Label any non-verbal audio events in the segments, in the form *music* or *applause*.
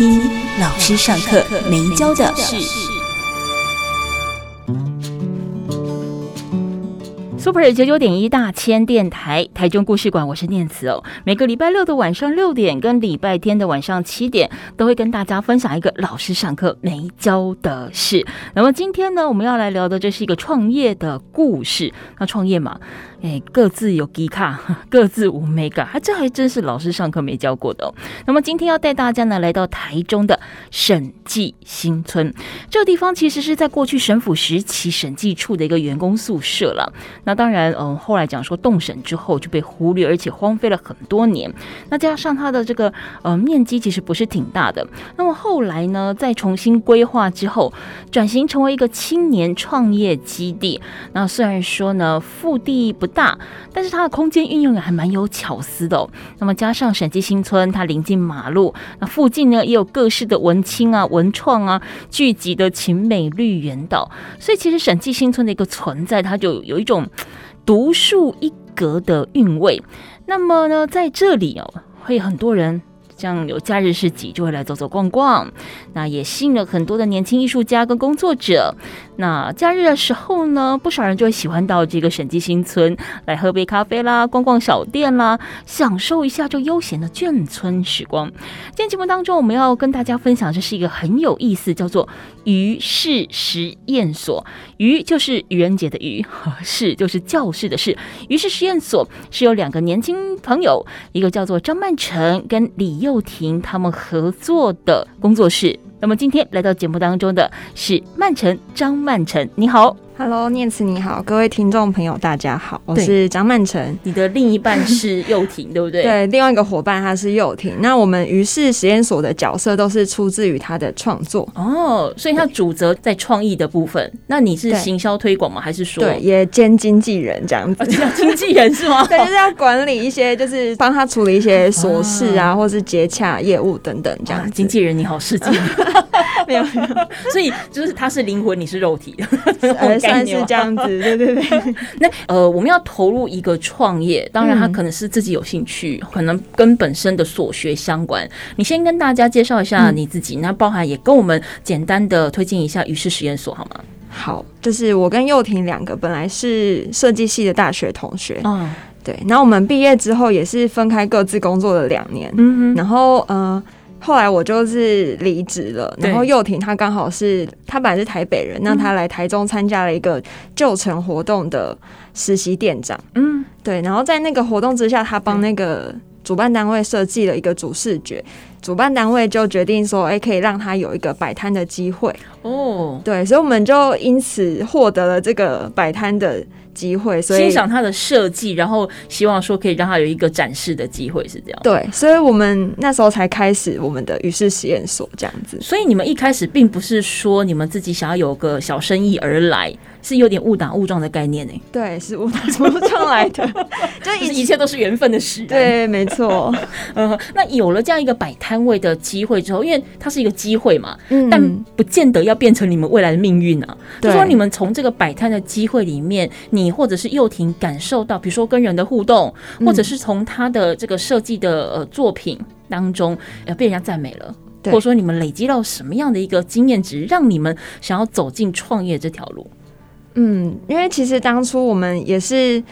听老师上课没教的事。Super 九九点一大千电台台中故事馆，我是念慈哦。每个礼拜六的晚上六点跟礼拜天的晚上七点，都会跟大家分享一个老师上课没教的事。那么今天呢，我们要来聊的这是一个创业的故事。那创业嘛。哎，各自有低卡，*laughs* 各自无美感，还这还真是老师上课没教过的哦。那么今天要带大家呢来到台中的审计新村，这个地方其实是在过去省府时期审计处的一个员工宿舍了。那当然，嗯，后来讲说动审之后就被忽略，而且荒废了很多年。那加上它的这个呃面积其实不是挺大的。那么后来呢，在重新规划之后，转型成为一个青年创业基地。那虽然说呢，腹地不大，但是它的空间运用也还蛮有巧思的哦。那么加上审计新村，它临近马路，那附近呢也有各式的文青啊、文创啊聚集的勤美绿园岛，所以其实审计新村的一个存在，它就有一种独树一格的韵味。那么呢，在这里哦，会有很多人。像有假日市集就会来走走逛逛，那也吸引了很多的年轻艺术家跟工作者。那假日的时候呢，不少人就会喜欢到这个审计新村来喝杯咖啡啦，逛逛小店啦，享受一下这悠闲的眷村时光。今天节目当中，我们要跟大家分享，这是一个很有意思，叫做余氏实验所。余就是愚人节的余，*laughs* 室就是教室的室。余氏实验所是由两个年轻朋友，一个叫做张曼成跟李幼婷他们合作的工作室。那么今天来到节目当中的是曼成，张曼曼城，你好。Hello，念慈你好，各位听众朋友大家好，我是张曼成，你的另一半是幼婷，*laughs* 对不对？对，另外一个伙伴他是幼婷。那我们于是实验所的角色都是出自于他的创作哦，所以他主责在创意的部分。那你是行销推广吗？还是说对，也兼经纪人这样子？*laughs* 哦、经纪人是吗？*laughs* 对，就是要管理一些，就是帮他处理一些琐事啊，或是接洽业务等等这样子。经纪人你好，世界没有没有，所以就是他是灵魂，你是肉体。算是这样子，对对对。*laughs* 那呃，我们要投入一个创业，当然他可能是自己有兴趣，嗯、可能跟本身的所学相关。你先跟大家介绍一下你自己，嗯、那包含也跟我们简单的推荐一下于氏实验所好吗？好，就是我跟幼婷两个本来是设计系的大学同学，嗯，对。然后我们毕业之后也是分开各自工作了两年，嗯，然后呃。后来我就是离职了，然后幼婷她刚好是她本来是台北人，那她来台中参加了一个旧城活动的实习店长，嗯，对，然后在那个活动之下，她帮那个主办单位设计了一个主视觉，主办单位就决定说，哎，可以让她有一个摆摊的机会，哦，对，所以我们就因此获得了这个摆摊的。机会，所以欣赏他的设计，然后希望说可以让他有一个展示的机会，是这样。对，所以我们那时候才开始我们的于是实验所这样子。所以你们一开始并不是说你们自己想要有个小生意而来。是有点误打误撞的概念呢、欸。对，是误打误撞来的，*laughs* 就一切都是缘分的事。对，没错。嗯，那有了这样一个摆摊位的机会之后，因为它是一个机会嘛，嗯，但不见得要变成你们未来的命运啊。对就说你们从这个摆摊的机会里面，你或者是幼婷感受到，比如说跟人的互动，或者是从他的这个设计的呃作品当中，呃，被人家赞美了，或者说你们累积到什么样的一个经验值，让你们想要走进创业这条路？嗯，因为其实当初我们也是，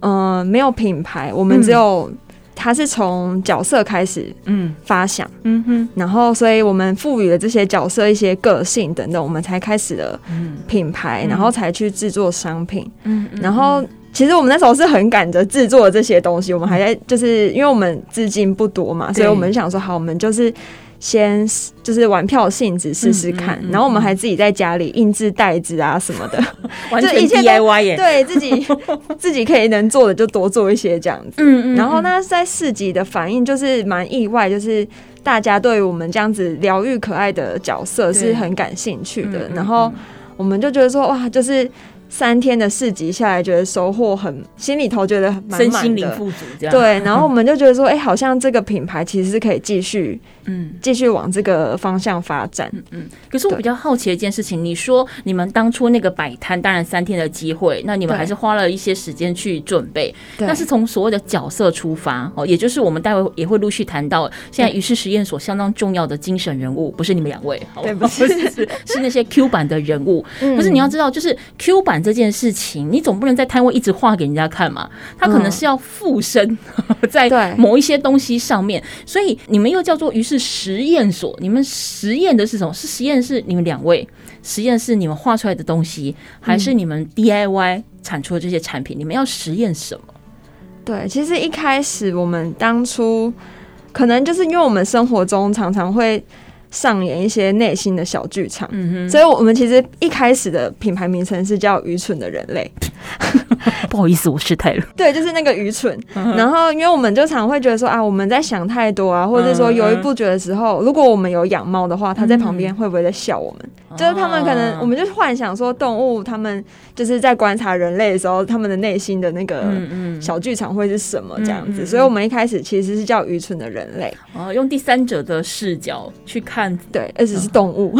呃，没有品牌，我们只有它是从角色开始，嗯，发想，嗯哼，然后所以我们赋予了这些角色一些个性等等，我们才开始了品牌，然后才去制作商品，嗯，然后其实我们那时候是很赶着制作这些东西，我们还在就是因为我们资金不多嘛，所以我们想说好，我们就是。先就是玩票性质试试看，嗯嗯嗯、然后我们还自己在家里印制袋子啊什么的，*laughs* 完全 *laughs* DIY 耶。对自己 *laughs* 自己可以能做的就多做一些这样子。嗯嗯。然后那在市集的反应就是蛮意外，就是大家对于我们这样子疗愈可爱的角色是很感兴趣的。然后我们就觉得说哇，就是。三天的市集下来，觉得收获很，心里头觉得身心灵富足这样。对，然后我们就觉得说，哎、欸，好像这个品牌其实是可以继续，嗯，继续往这个方向发展。嗯嗯。可是我比较好奇的一件事情，你说你们当初那个摆摊，当然三天的机会，那你们还是花了一些时间去准备。对。那是从所谓的角色出发哦，也就是我们待会也会陆续谈到，现在于是实验所相当重要的精神人物，不是你们两位，对，不是，*laughs* 是是那些 Q 版的人物。嗯。可是你要知道，就是 Q 版。这件事情，你总不能在摊位一直画给人家看嘛？他可能是要附身 *laughs* 在某一些东西上面，所以你们又叫做于是实验所。你们实验的是什么？是实验室你们两位实验室你们画出来的东西，还是你们 DIY 产出的这些产品？你们要实验什么？对，其实一开始我们当初可能就是因为我们生活中常常会。上演一些内心的小剧场，嗯哼，所以我们其实一开始的品牌名称是叫“愚蠢的人类”。*laughs* 不好意思，我失态了。对，就是那个愚蠢。然后，因为我们就常会觉得说啊，我们在想太多啊，或者说犹豫不决的时候，如果我们有养猫的话，它在旁边会不会在笑我们？就是他们可能，我们就幻想说，动物他们就是在观察人类的时候，他们的内心的那个小剧场会是什么这样子。所以我们一开始其实是叫愚蠢的人类，哦，用第三者的视角去看，对，而且是动物。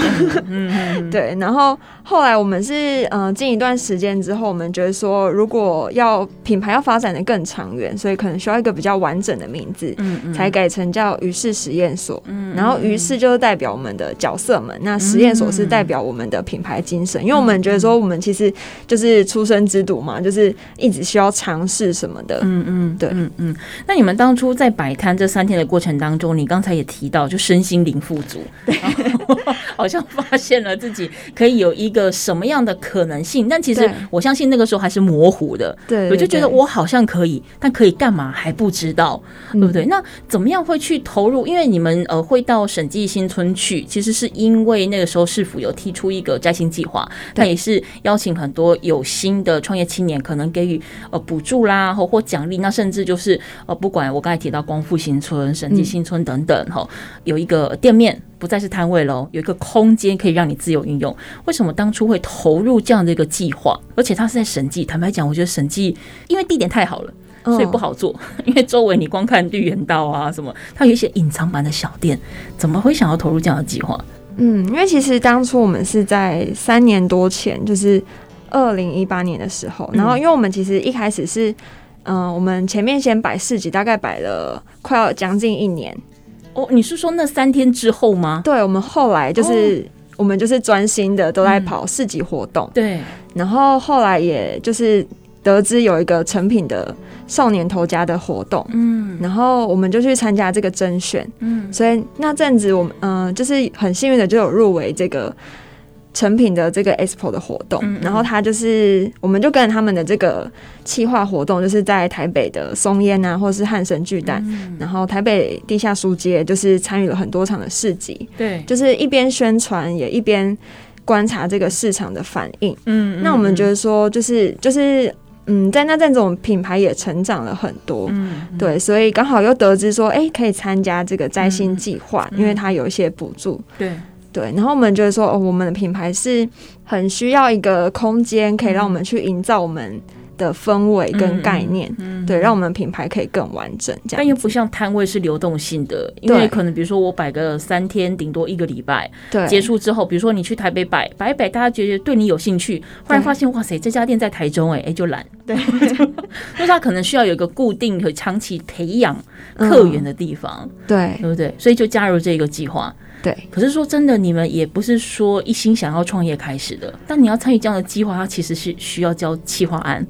*laughs* 对，然后后来我们是嗯，近一段时间之后，我们觉得说，如果要品牌要发展的更长远，所以可能需要一个比较完整的名字，嗯才改成叫于是实验所。嗯然后于是就是代表我们的角色们，那实验所是代表我们的品牌精神，因为我们觉得说我们其实就是出生之犊嘛，就是一直需要尝试什么的。嗯嗯，对，嗯嗯。那你们当初在摆摊这三天的过程当中，你刚才也提到，就身心灵富足，*laughs* *laughs* 对，好像发现了自己可以有一个什么样的可能性，但其实我相信那个时候还是模糊的。对，我就觉得我好像可以，但可以干嘛还不知道，对不对？那怎么样会去投入？因为你们呃会到审计新村去，其实是因为那个时候市府有提出。一个摘星计划，那也是邀请很多有心的创业青年，可能给予呃补助啦，或或奖励，那甚至就是呃，不管我刚才提到光复新村、审计新村等等，哈，有一个店面不再是摊位喽，有一个空间可以让你自由运用。为什么当初会投入这样的一个计划？而且它是在审计，坦白讲，我觉得审计因为地点太好了，所以不好做，*laughs* 因为周围你光看绿园道啊什么，它有一些隐藏版的小店，怎么会想要投入这样的计划？嗯，因为其实当初我们是在三年多前，就是二零一八年的时候，然后因为我们其实一开始是，嗯、呃，我们前面先摆市集，大概摆了快要将近一年。哦，你是说那三天之后吗？对，我们后来就是、哦、我们就是专心的都在跑市集活动，对，然后后来也就是。得知有一个成品的少年头家的活动，嗯，然后我们就去参加这个甄选，嗯，所以那阵子我们嗯、呃，就是很幸运的就有入围这个诚品的这个 expo 的活动，嗯嗯，然后他就是我们就跟着他们的这个企划活动，就是在台北的松烟啊，或是汉神巨蛋，嗯、然后台北地下书街，就是参与了很多场的市集，对，就是一边宣传也一边观察这个市场的反应，嗯，嗯，那我们觉得说就是就是。嗯，在那阵子，我们品牌也成长了很多，嗯，对，所以刚好又得知说，哎、欸，可以参加这个摘星计划，嗯、因为它有一些补助，对对。然后我们觉得说，哦，我们的品牌是很需要一个空间，可以让我们去营造我们的氛围跟概念，嗯，对，让我们品牌可以更完整。这样，但又不像摊位是流动性的，因为可能比如说我摆个三天，顶多一个礼拜，对，结束之后，比如说你去台北摆摆一摆，大家觉得对你有兴趣，忽然发现哇塞，这家店在台中，哎哎就懒，*laughs* 对，因为他可能需要有一个固定和长期培养客源的地方，对，对不对？所以就加入这个计划。对，可是说真的，你们也不是说一心想要创业开始的，但你要参与这样的计划，它其实是需要交企划案。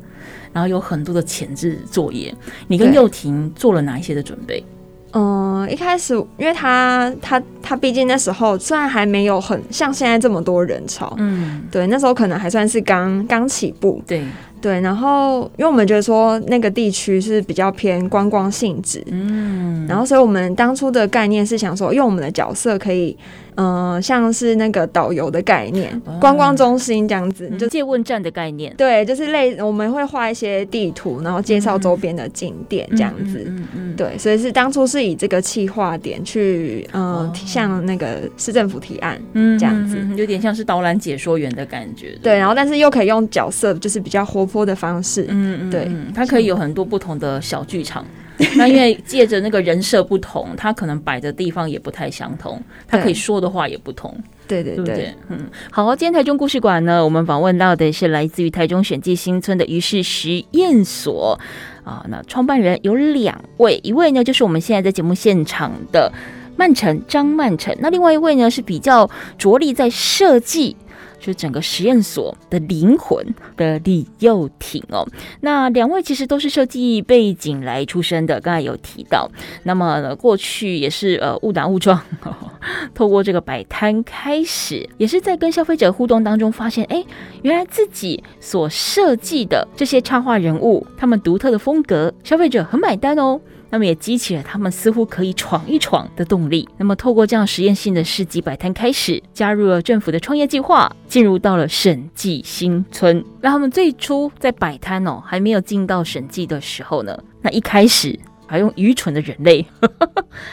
然后有很多的前置作业，你跟幼婷做了哪一些的准备？嗯，一开始因为他他他毕竟那时候虽然还没有很像现在这么多人潮，嗯，对，那时候可能还算是刚刚起步，对对，然后因为我们觉得说那个地区是比较偏观光性质，嗯，然后所以我们当初的概念是想说，用我们的角色可以。嗯、呃，像是那个导游的概念，观光中心这样子，就借问站的概念。对，就是类我们会画一些地图，然后介绍周边的景点这样子。嗯嗯，对，所以是当初是以这个企划点去，嗯、呃，向那个市政府提案，嗯，这样子，有点像是导览解说员的感觉。对，然后但是又可以用角色，就是比较活泼的方式。嗯嗯，对，它可以有很多不同的小剧场。*laughs* 那因为借着那个人设不同，他可能摆的地方也不太相同，他可以说的话也不同。对对对，对，对，嗯，好，今天台中故事馆呢，我们访问到的是来自于台中选计新村的于氏实验所啊，那创办人有两位，一位呢就是我们现在在节目现场的曼城张曼城，那另外一位呢是比较着力在设计。就整个实验所的灵魂的李幼廷哦，那两位其实都是设计背景来出身的，刚才有提到。那么呢，过去也是呃误打误撞，*laughs* 透过这个摆摊开始，也是在跟消费者互动当中发现，哎，原来自己所设计的这些插画人物，他们独特的风格，消费者很买单哦。那么也激起了他们似乎可以闯一闯的动力。那么透过这样实验性的市集摆摊开始，加入了政府的创业计划，进入到了审计新村。那他们最初在摆摊哦，还没有进到审计的时候呢，那一开始还用愚蠢的人类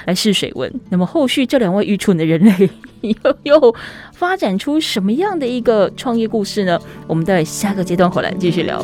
来试水温。那么后续这两位愚蠢的人类又又发展出什么样的一个创业故事呢？我们在下个阶段回来继续聊。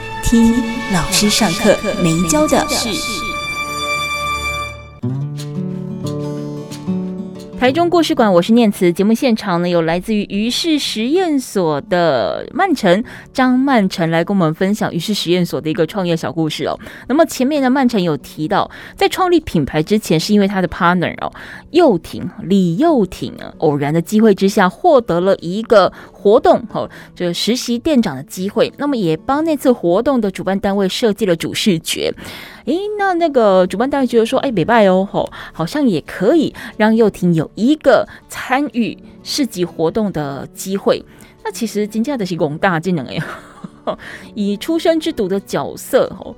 听老师上课没教的事。台中故事馆，我是念慈。节目现场呢，有来自于于氏实验所的曼城张曼城来跟我们分享于氏实验所的一个创业小故事哦。那么前面呢，曼城有提到，在创立品牌之前，是因为他的 partner 哦，幼挺李幼挺啊，偶然的机会之下获得了一个活动哦，这个实习店长的机会。那么也帮那次活动的主办单位设计了主视觉。诶，那那个主办单位觉得说，哎，北拜哦，吼，好像也可以让幼婷有一个参与市集活动的机会。那其实金价的是广大技能哎，*laughs* 以出生之毒的角色吼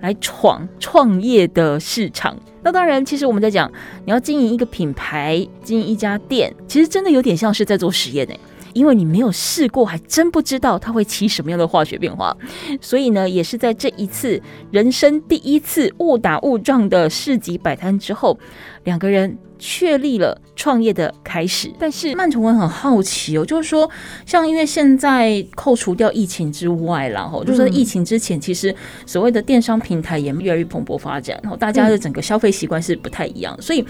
来闯创业的市场。那当然，其实我们在讲，你要经营一个品牌，经营一家店，其实真的有点像是在做实验哎。因为你没有试过，还真不知道它会起什么样的化学变化。所以呢，也是在这一次人生第一次误打误撞的市集摆摊之后，两个人确立了创业的开始。但是曼崇文很好奇哦，就是说，像因为现在扣除掉疫情之外，然后就是说疫情之前，其实所谓的电商平台也越来越蓬勃发展，然后大家的整个消费习惯是不太一样，所以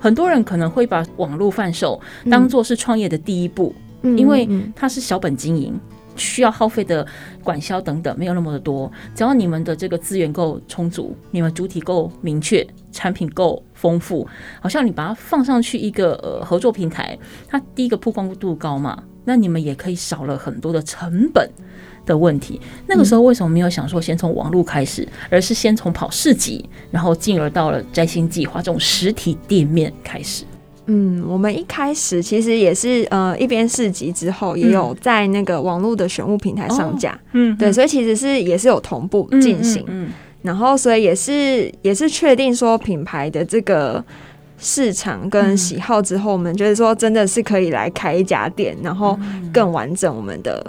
很多人可能会把网络贩售当做是创业的第一步。因为它是小本经营，需要耗费的管销等等没有那么的多，只要你们的这个资源够充足，你们主体够明确，产品够丰富，好像你把它放上去一个呃合作平台，它第一个曝光度高嘛，那你们也可以少了很多的成本的问题。那个时候为什么没有想说先从网络开始，而是先从跑市集，然后进而到了摘星计划这种实体店面开始？嗯，我们一开始其实也是呃一边市集之后，也有在那个网络的选物平台上架，嗯，对，所以其实是也是有同步进行，嗯，然后所以也是也是确定说品牌的这个市场跟喜好之后，我们觉得说真的是可以来开一家店，然后更完整我们的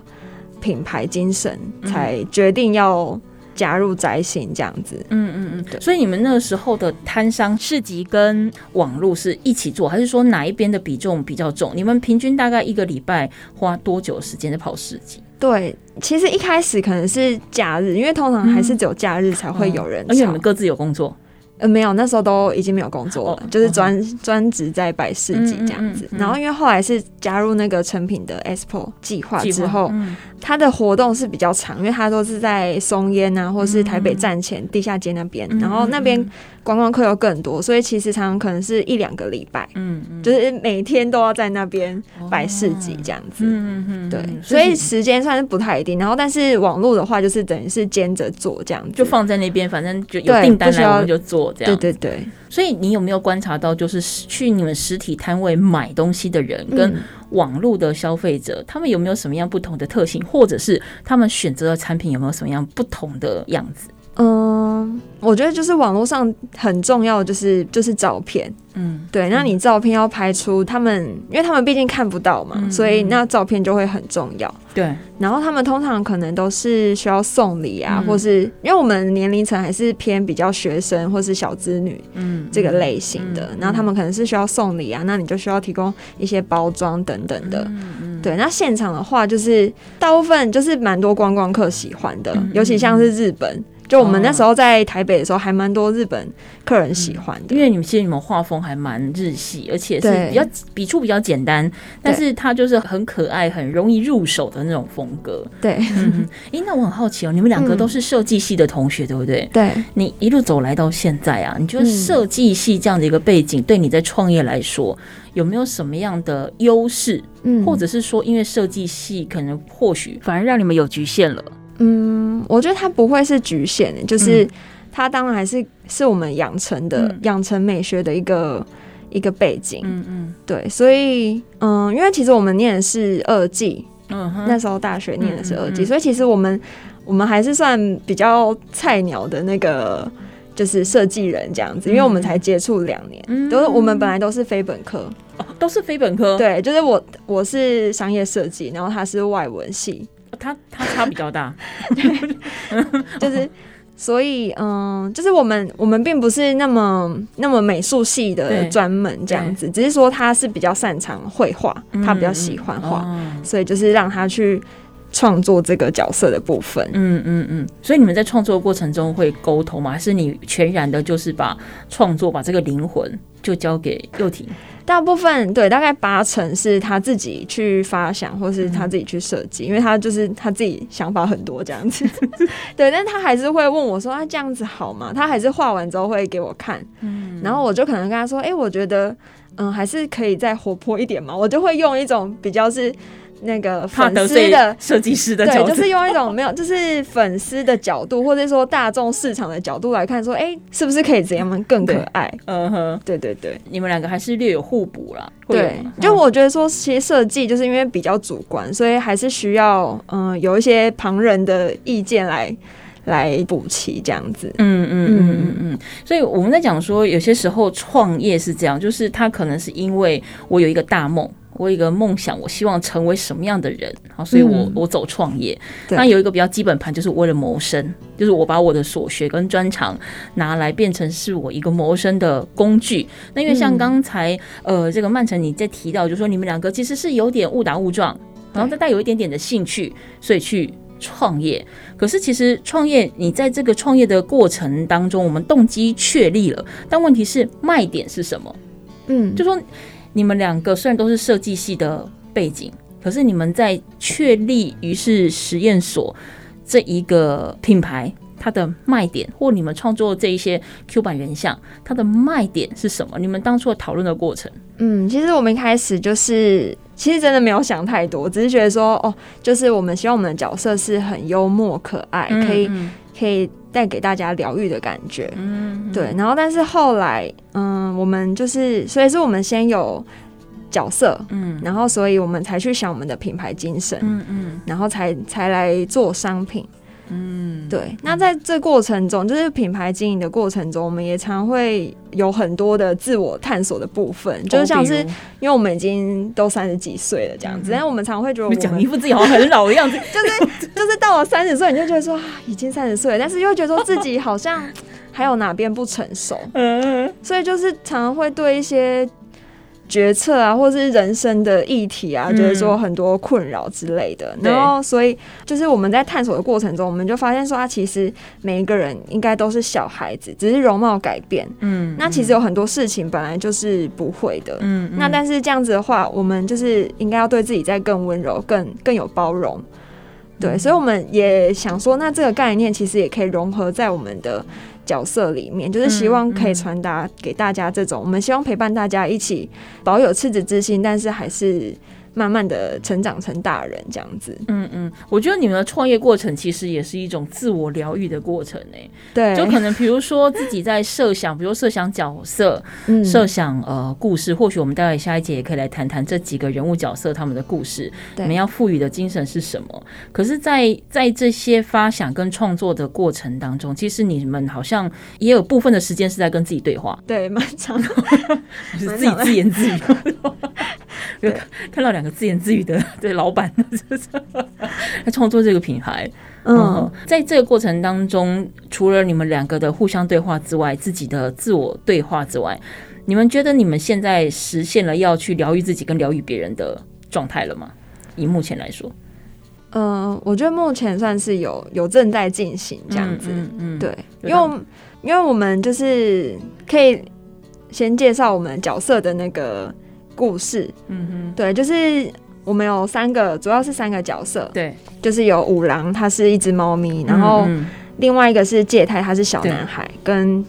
品牌精神，才决定要。加入摘星这样子，嗯嗯嗯，对。所以你们那个时候的摊商市集跟网络是一起做，还是说哪一边的比重比较重？你们平均大概一个礼拜花多久时间在跑市集？对，其实一开始可能是假日，因为通常还是只有假日才会有人，而且你们各自有工作。呃，没有，那时候都已经没有工作了，哦、就是专专职在摆市集这样子。嗯嗯嗯嗯、然后因为后来是加入那个成品的 Expo 计划之后，嗯、它的活动是比较长，因为它都是在松烟啊，或是台北站前地下街那边，嗯、然后那边观光客又更多，所以其实常常可能是一两个礼拜，嗯，嗯就是每天都要在那边摆市集这样子。嗯嗯，对，所以时间算是不太一定。然后但是网络的话，就是等于是兼着做这样子，就放在那边，反正就有订单来我们就做这样。对对对，所以你有没有观察到，就是去你们实体摊位买东西的人跟网络的消费者，嗯、他们有没有什么样不同的特性，或者是他们选择的产品有没有什么样不同的样子？嗯，我觉得就是网络上很重要的就是就是照片。嗯，对，那你照片要拍出他们，因为他们毕竟看不到嘛，嗯、所以那照片就会很重要。对，然后他们通常可能都是需要送礼啊，嗯、或是因为我们年龄层还是偏比较学生或是小资女，嗯，这个类型的，嗯、然后他们可能是需要送礼啊，那你就需要提供一些包装等等的。嗯嗯、对，那现场的话，就是大部分就是蛮多观光客喜欢的，嗯、尤其像是日本。就我们那时候在台北的时候，还蛮多日本客人喜欢的，嗯、因为你们其实你们画风还蛮日系，而且是比较笔触比较简单，但是它就是很可爱、很容易入手的那种风格。对，嗯，哎、欸，那我很好奇哦，你们两个都是设计系的同学，对不对？对，你一路走来到现在啊，你觉得设计系这样的一个背景，对你在创业来说有没有什么样的优势？嗯，或者是说，因为设计系可能或许反而让你们有局限了？嗯，我觉得它不会是局限的，就是它当然还是是我们养成的养、嗯、成美学的一个一个背景。嗯嗯，对，所以嗯，因为其实我们念的是二技，嗯哼，那时候大学念的是二技，嗯嗯嗯，所以其实我们我们还是算比较菜鸟的那个就是设计人这样子，因为我们才接触两年，嗯、都是我们本来都是非本科，哦、都是非本科，对，就是我我是商业设计，然后他是外文系。他他差比较大，*laughs* *laughs* 就是所以嗯，就是我们我们并不是那么那么美术系的专门这样子，只是说他是比较擅长绘画，他比较喜欢画，所以就是让他去创作这个角色的部分。嗯嗯嗯。所以你们在创作过程中会沟通吗？还是你全然的就是把创作把这个灵魂就交给幼婷？大部分对，大概八成是他自己去发想，或是他自己去设计，嗯、因为他就是他自己想法很多这样子。*laughs* 对，但他还是会问我说：“啊，这样子好吗？”他还是画完之后会给我看，嗯、然后我就可能跟他说：“哎、欸，我觉得嗯，还是可以再活泼一点嘛。”我就会用一种比较是。那个粉丝的设计师的角度，对，就是用一种没有，就是粉丝的角度，或者说大众市场的角度来看，说，哎、欸，是不是可以怎样更可爱？嗯哼，对对对，你们两个还是略有互补啦。对，就我觉得说，其实设计就是因为比较主观，所以还是需要嗯有一些旁人的意见来来补齐这样子。嗯嗯嗯嗯嗯。所以我们在讲说，有些时候创业是这样，就是他可能是因为我有一个大梦。我有一个梦想，我希望成为什么样的人？好，所以我我走创业。那、嗯、有一个比较基本盘，就是为了谋生，就是我把我的所学跟专长拿来变成是我一个谋生的工具。那因为像刚才、嗯、呃，这个曼城你在提到，就是说你们两个其实是有点误打误撞，然后再带有一点点的兴趣，所以去创业。可是其实创业，你在这个创业的过程当中，我们动机确立了，但问题是卖点是什么？嗯，就说。你们两个虽然都是设计系的背景，可是你们在确立于是实验所这一个品牌，它的卖点，或你们创作这一些 Q 版人像，它的卖点是什么？你们当初的讨论的过程？嗯，其实我们一开始就是，其实真的没有想太多，只是觉得说，哦，就是我们希望我们的角色是很幽默可爱，嗯嗯可以可以带给大家疗愈的感觉。嗯，嗯，对。然后，但是后来，嗯，我们就是，所以是我们先有角色，嗯，然后，所以我们才去想我们的品牌精神，嗯嗯，然后才才来做商品。嗯，对。那在这过程中，就是品牌经营的过程中，我们也常会有很多的自我探索的部分，就是像是因为我们已经都三十几岁了这样子，但是我们常会觉得我们讲一副自己好像很老的样子，*laughs* 就是就是到了三十岁，你就觉得说已经三十岁了，但是又觉得说自己好像还有哪边不成熟，*laughs* 嗯，所以就是常常会对一些决策啊，或是人生的议题啊，就是说很多困扰之类的。然后，所以就是我们在探索的过程中，我们就发现说，啊，其实每一个人应该都是小孩子，只是容貌改变。嗯，那其实有很多事情本来就是不会的。嗯，那但是这样子的话，我们就是应该要对自己再更温柔，更更有包容。对，所以我们也想说，那这个概念其实也可以融合在我们的。角色里面，就是希望可以传达给大家这种，我们希望陪伴大家一起保有赤子之心，但是还是。慢慢的成长成大人这样子，嗯嗯，我觉得你们的创业过程其实也是一种自我疗愈的过程呢。对，就可能比如说自己在设想，比如设想角色，设想呃故事，或许我们待会下一节也可以来谈谈这几个人物角色他们的故事，你们要赋予的精神是什么？可是在，在在这些发想跟创作的过程当中，其实你们好像也有部分的时间是在跟自己对话，对，蛮长的，*laughs* 是自己自言自语，*laughs* 看到两。自言自语的对老板，他创作这个品牌，嗯，在这个过程当中，除了你们两个的互相对话之外，自己的自我对话之外，你们觉得你们现在实现了要去疗愈自己跟疗愈别人的状态了吗？以目前来说，嗯，我觉得目前算是有有正在进行这样子，嗯，嗯对，因为因为我们就是可以先介绍我们角色的那个。故事，嗯哼，对，就是我们有三个，主要是三个角色，对，就是有五郎，他是一只猫咪，然后另外一个是介太，他是小男孩，跟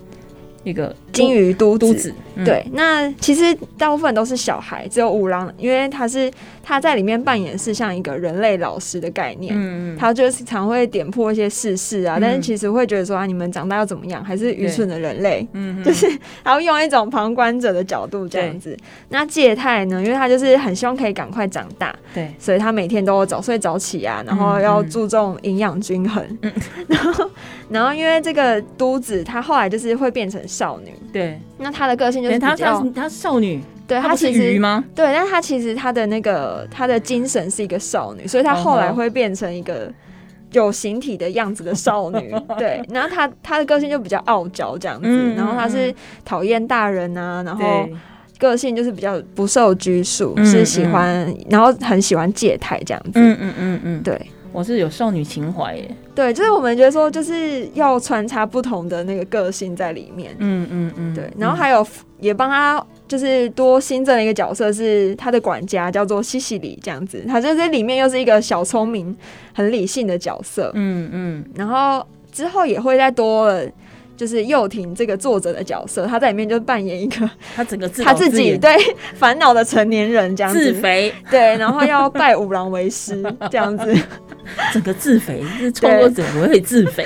一个金鱼都都子。对，那其实大部分都是小孩，只有五郎，因为他是他在里面扮演是像一个人类老师的概念，嗯，他就是常会点破一些世事啊，但是其实会觉得说啊，你们长大要怎么样，还是愚蠢的人类，嗯，*laughs* 就是然后用一种旁观者的角度这样子。那介太呢，因为他就是很希望可以赶快长大，对，所以他每天都早睡早起啊，然后要注重营养均衡，嗯，*laughs* 然后然后因为这个都子，他后来就是会变成少女，对，那她的个性就是。她她是她是少女，对她其实吗？对，但她其实她的那个她的精神是一个少女，所以她后来会变成一个有形体的样子的少女。*laughs* 对，然后她她的个性就比较傲娇这样子，然后她是讨厌大人啊，然后个性就是比较不受拘束，是喜欢，然后很喜欢借态这样子。嗯嗯嗯嗯，对。我是有少女情怀耶，对，就是我们觉得说，就是要穿插不同的那个个性在里面，嗯嗯嗯，对，然后还有也帮他就是多新增了一个角色，是他的管家，叫做西西里这样子，他就是里面又是一个小聪明、很理性的角色，嗯嗯，然后之后也会再多了。就是幼婷这个作者的角色，他在里面就扮演一个他整个自他自己对烦恼的成年人这样子，自肥对，然后要拜五郎为师这样子，*laughs* 整个自肥，是创作者怎么会自肥？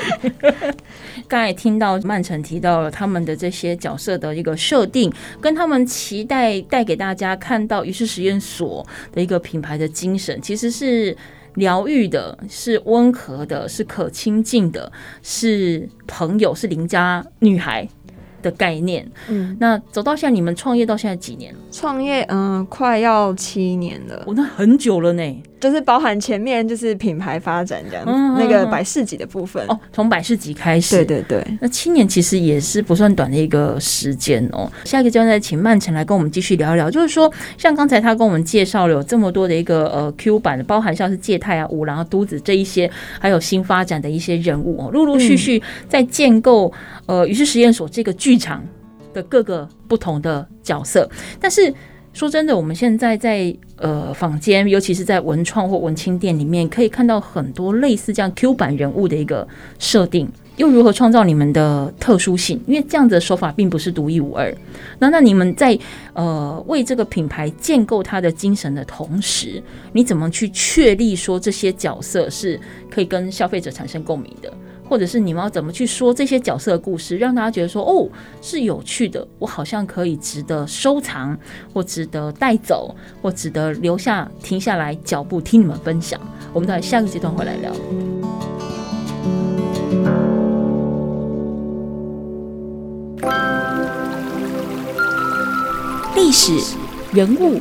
*laughs* 刚才听到曼城提到了他们的这些角色的一个设定，跟他们期待带给大家看到于是实验所的一个品牌的精神，其实是。疗愈的，是温和的，是可亲近的，是朋友，是邻家女孩的概念。嗯，那走到现在，你们创业到现在几年了？创业，嗯、呃，快要七年了。我、哦、那很久了呢。就是包含前面就是品牌发展这样子，嗯、那个百事级的部分。哦，从百事级开始，对对对，那七年其实也是不算短的一个时间哦。下一个阶段再请曼城来跟我们继续聊一聊，就是说像刚才他跟我们介绍了有这么多的一个呃 Q 版的，包含像是介太啊、五郎啊、都子这一些，还有新发展的一些人物哦，陆陆续续在建构呃于是实验所这个剧场的各个不同的角色，但是。说真的，我们现在在呃坊间，尤其是在文创或文青店里面，可以看到很多类似这样 Q 版人物的一个设定，又如何创造你们的特殊性？因为这样子的手法并不是独一无二。那那你们在呃为这个品牌建构它的精神的同时，你怎么去确立说这些角色是可以跟消费者产生共鸣的？或者是你们要怎么去说这些角色的故事，让大家觉得说哦是有趣的，我好像可以值得收藏，或值得带走，或值得留下停下来脚步听你们分享。我们在下个阶段回来聊。历史、人物、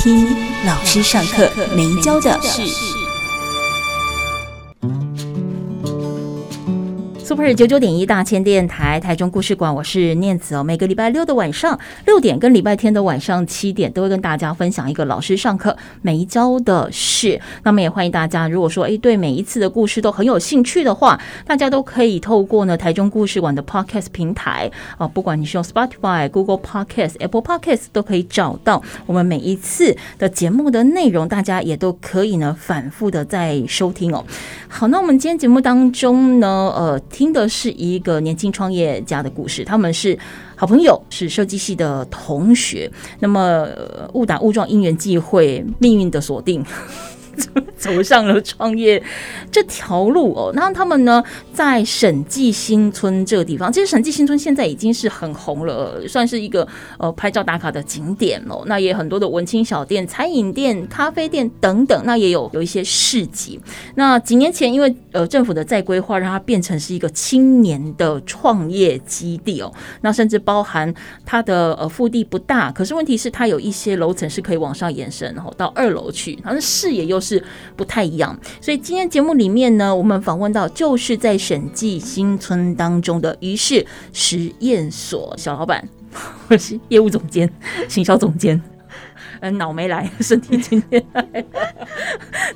听老师上课没教的事。Super 九九点一大千电台台中故事馆，我是念慈哦。每个礼拜六的晚上六点跟礼拜天的晚上七点，都会跟大家分享一个老师上课没教的事。那么也欢迎大家，如果说诶对每一次的故事都很有兴趣的话，大家都可以透过呢台中故事馆的 Podcast 平台啊，不管你是用 Spotify、Google Podcast、Apple Podcast 都可以找到我们每一次的节目的内容，大家也都可以呢反复的在收听哦。好，那我们今天节目当中呢，呃。听真的是一个年轻创业家的故事，他们是好朋友，是设计系的同学。那么误打误撞，因缘际会，命运的锁定。走上了创业这条路哦，那他们呢，在审计新村这个地方，其实审计新村现在已经是很红了，算是一个呃拍照打卡的景点哦。那也很多的文青小店、餐饮店、咖啡店等等，那也有有一些市集。那几年前，因为呃政府的再规划，让它变成是一个青年的创业基地哦。那甚至包含它的呃腹地不大，可是问题是它有一些楼层是可以往上延伸，然后到二楼去，它的视野又是。是不太一样，所以今天节目里面呢，我们访问到就是在审计新村当中的于是实验所小老板，我 *laughs* 是业务总监、行销总监，嗯，脑没来，身体今天来，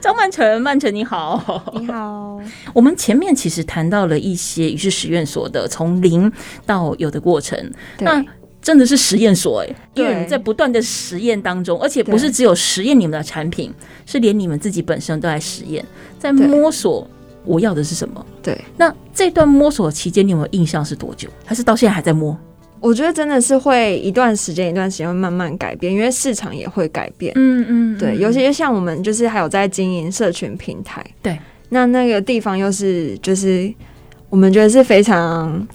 张曼成，曼成你好，你好。我们前面其实谈到了一些于是实验所的从零到有的过程，那。真的是实验所哎，因为你在不断的实验当中，而且不是只有实验你们的产品，是连你们自己本身都在实验，在摸索我要的是什么。对，那这段摸索期间，你有没有印象是多久？还是到现在还在摸？我觉得真的是会一段时间一段时间会慢慢改变，因为市场也会改变。嗯嗯，对，尤其是像我们就是还有在经营社群平台，对，那那个地方又是就是我们觉得是非常。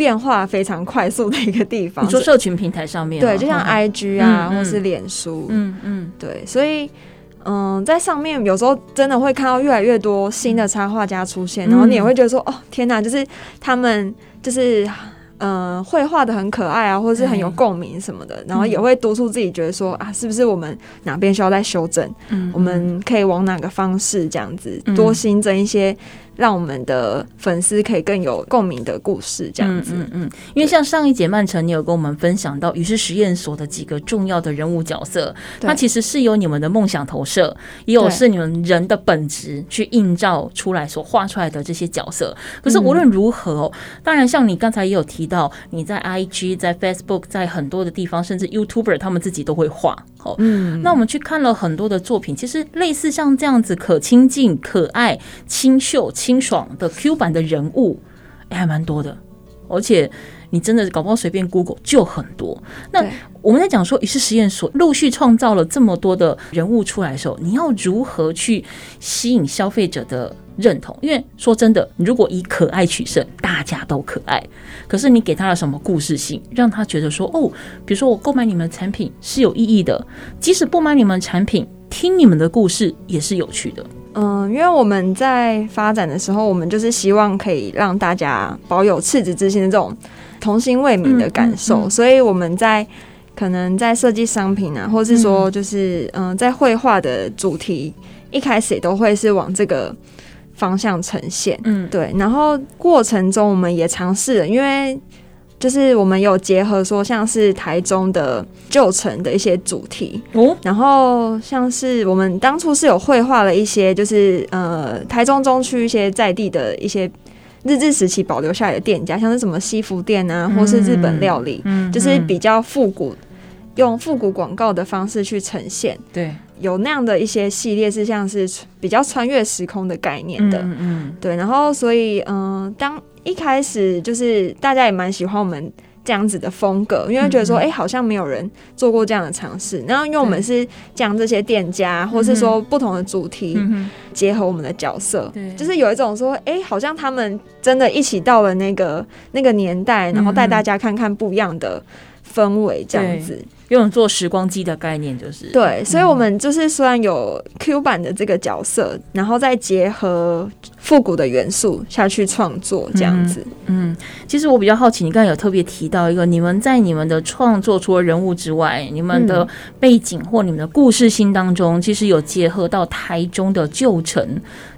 变化非常快速的一个地方。你说社群平台上面，对，就像 IG 啊，嗯、或是脸书，嗯嗯，对，所以嗯，在上面有时候真的会看到越来越多新的插画家出现，嗯、然后你也会觉得说，哦，天哪，就是他们就是嗯，绘画的很可爱啊，或者是很有共鸣什么的，然后也会督促自己觉得说，啊，是不是我们哪边需要再修正？嗯，我们可以往哪个方式这样子多新增一些。让我们的粉丝可以更有共鸣的故事，这样子。嗯嗯，因为像上一节曼城，你有跟我们分享到于是实验所的几个重要的人物角色，它其实是由你们的梦想投射，也有是你们人的本质去映照出来所画出来的这些角色。可是无论如何哦，当然像你刚才也有提到，你在 IG、在 Facebook、在很多的地方，甚至 YouTuber 他们自己都会画。好，嗯，那我们去看了很多的作品，其实类似像这样子可亲近、可爱、清秀、清爽的 Q 版的人物，还蛮多的，而且你真的搞不好随便 Google 就很多。那我们在讲说，于是实验所陆续创造了这么多的人物出来的时候，你要如何去吸引消费者的认同？因为说真的，你如果以可爱取胜，大家都可爱，可是你给他了什么故事性，让他觉得说，哦，比如说我购买你们的产品是有意义的，即使不买你们的产品，听你们的故事也是有趣的。嗯，因为我们在发展的时候，我们就是希望可以让大家保有赤子之心的这种童心未泯的感受，所以我们在可能在设计商品啊，或是说就是嗯，在绘画的主题一开始也都会是往这个方向呈现，嗯，对。然后过程中我们也尝试了，因为。就是我们有结合说，像是台中的旧城的一些主题，哦，然后像是我们当初是有绘画了一些，就是呃台中中区一些在地的一些日治时期保留下来的店家，像是什么西服店啊，或是日本料理，嗯，就是比较复古，用复古广告的方式去呈现，对，有那样的一些系列是像是比较穿越时空的概念的，嗯嗯，对，然后所以嗯、呃、当。一开始就是大家也蛮喜欢我们这样子的风格，因为觉得说，哎、欸，好像没有人做过这样的尝试。然后，因为我们是将这些店家，或是说不同的主题结合我们的角色，就是有一种说，哎、欸，好像他们真的一起到了那个那个年代，然后带大家看看不一样的氛围这样子。有种做时光机的概念，就是对，所以我们就是虽然有 Q 版的这个角色，然后再结合复古的元素下去创作，这样子嗯。嗯，其实我比较好奇，你刚才有特别提到一个，你们在你们的创作除了人物之外，你们的背景或你们的故事性当中，其实有结合到台中的旧城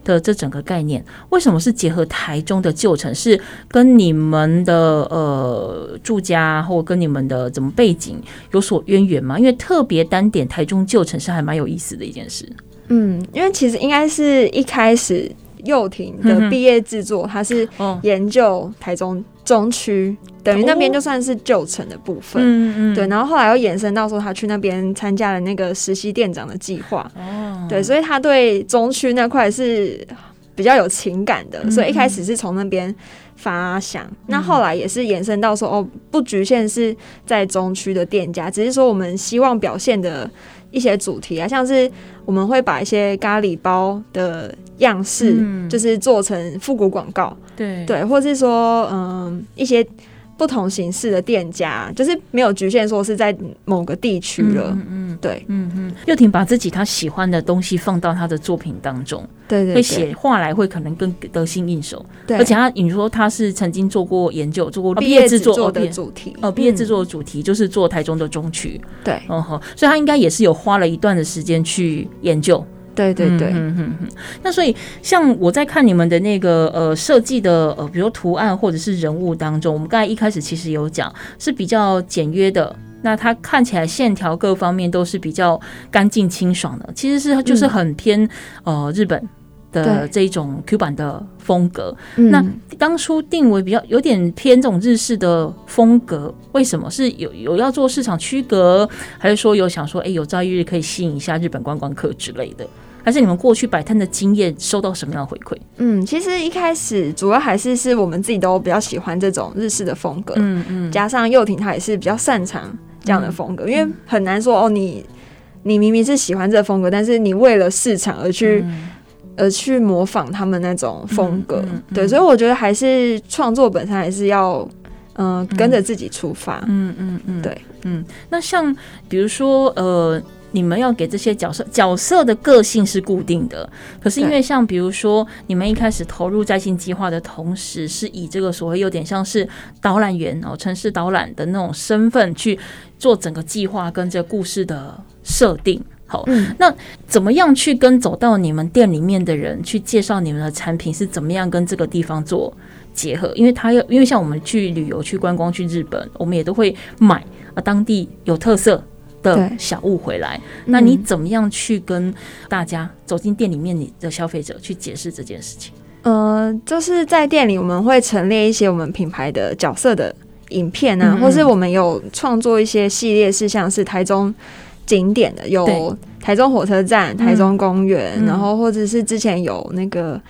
的这整个概念。为什么是结合台中的旧城？是跟你们的呃住家或跟你们的怎么背景有所渊源吗？因为特别单点台中旧城是还蛮有意思的一件事。嗯，因为其实应该是一开始幼婷的毕业制作，它是研究台中中区，等于那边就算是旧城的部分。嗯嗯，对。然后后来又延伸到说，他去那边参加了那个实习店长的计划。哦，对，所以他对中区那块是比较有情感的，所以一开始是从那边发想。那后来也是延伸到说，哦，不局限是在中区的店家，只是说我们希望表现的一些主题啊，像是我们会把一些咖喱包的样式，就是做成复古广告，对对，或是说，嗯，一些。不同形式的店家，就是没有局限说是在某个地区了。嗯嗯，对，嗯嗯。又婷把自己他喜欢的东西放到他的作品当中，对对，会写画来会可能更得心应手。对，而且他，你说他是曾经做过研究，做过毕业制作的主题，哦，毕业制作的主题就是做台中的中曲。对，哦吼，所以他应该也是有花了一段的时间去研究。对对对，嗯哼哼。那所以，像我在看你们的那个呃设计的呃，比如图案或者是人物当中，我们刚才一开始其实有讲是比较简约的，那它看起来线条各方面都是比较干净清爽的，其实是就是很偏呃日本的这一种 Q 版的风格。那当初定为比较有点偏这种日式的风格，为什么是有有要做市场区隔，还是说有想说哎有朝一日可以吸引一下日本观光客之类的？还是你们过去摆摊的经验收到什么样的回馈？嗯，其实一开始主要还是是我们自己都比较喜欢这种日式的风格，嗯嗯，加上幼婷她也是比较擅长这样的风格，嗯、因为很难说哦，你你明明是喜欢这个风格，但是你为了市场而去、嗯、而去模仿他们那种风格，对，所以我觉得还是创作本身还是要嗯、呃、跟着自己出发，嗯嗯嗯，对，嗯，那像比如说呃。你们要给这些角色角色的个性是固定的，可是因为像比如说，你们一开始投入在线计划的同时，是以这个所谓有点像是导览员哦，城市导览的那种身份去做整个计划跟这个故事的设定。好，嗯、那怎么样去跟走到你们店里面的人去介绍你们的产品是怎么样跟这个地方做结合？因为他要，因为像我们去旅游、去观光、去日本，我们也都会买啊，当地有特色的小物回来，那你怎么样去跟大家走进店里面，你的消费者去解释这件事情？呃，就是在店里我们会陈列一些我们品牌的角色的影片啊，嗯嗯。或是我们有创作一些系列事项，是台中景点的，有台中火车站、台中公园，嗯、然后或者是之前有那个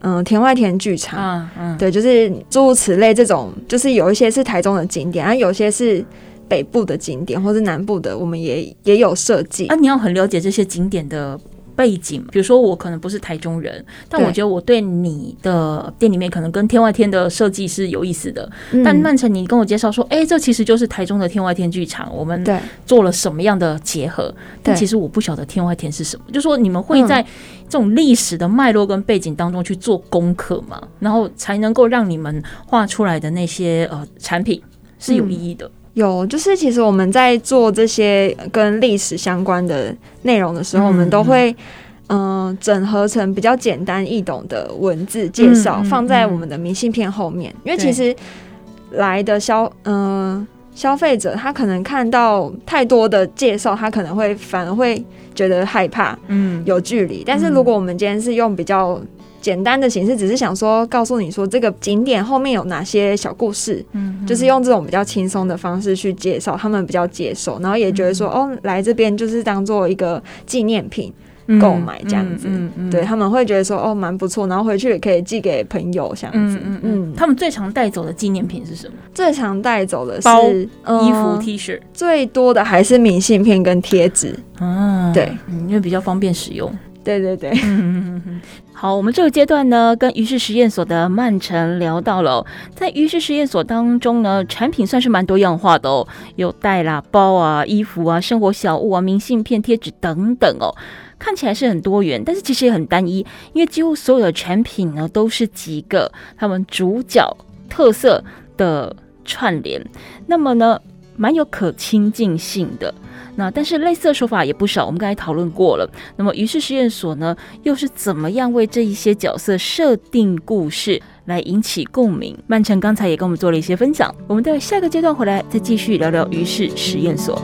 嗯、呃、田外田剧场，嗯嗯，对，就是诸如此类这种，就是有一些是台中的景点，啊，有些是。北部的景点或是南部的，我们也也有设计。啊，你要很了解这些景点的背景。比如说，我可能不是台中人，但我觉得我对你的店里面可能跟天外天的设计是有意思的。嗯、但曼城，你跟我介绍说，哎、欸，这其实就是台中的天外天剧场，我们做了什么样的结合？但其实我不晓得天外天是什么。就说你们会在这种历史的脉络跟背景当中去做功课嘛，然后才能够让你们画出来的那些呃产品是有意义的。嗯有，就是其实我们在做这些跟历史相关的内容的时候，我们都会嗯、呃、整合成比较简单易懂的文字介绍，放在我们的明信片后面。因为其实来的消嗯、呃、消费者他可能看到太多的介绍，他可能会反而会觉得害怕，嗯，有距离。但是如果我们今天是用比较简单的形式，只是想说告诉你说这个景点后面有哪些小故事，嗯，就是用这种比较轻松的方式去介绍，他们比较接受，然后也觉得说哦，来这边就是当做一个纪念品购买这样子，对，他们会觉得说哦蛮不错，然后回去也可以寄给朋友这样子，嗯嗯。他们最常带走的纪念品是什么？最常带走的是、衣服、T 恤，最多的还是明信片跟贴纸，嗯，对，因为比较方便使用。对对对。好，我们这个阶段呢，跟于是实验所的曼城聊到了，在于是实验所当中呢，产品算是蛮多样化的哦，有袋啦、包啊、衣服啊、生活小物啊、明信片、贴纸等等哦，看起来是很多元，但是其实也很单一，因为几乎所有的产品呢，都是几个他们主角特色的串联，那么呢，蛮有可亲近性的。那但是类似的手法也不少，我们刚才讨论过了。那么于是实验所呢，又是怎么样为这一些角色设定故事来引起共鸣？曼城刚才也跟我们做了一些分享，我们待下个阶段回来再继续聊聊于是实验所。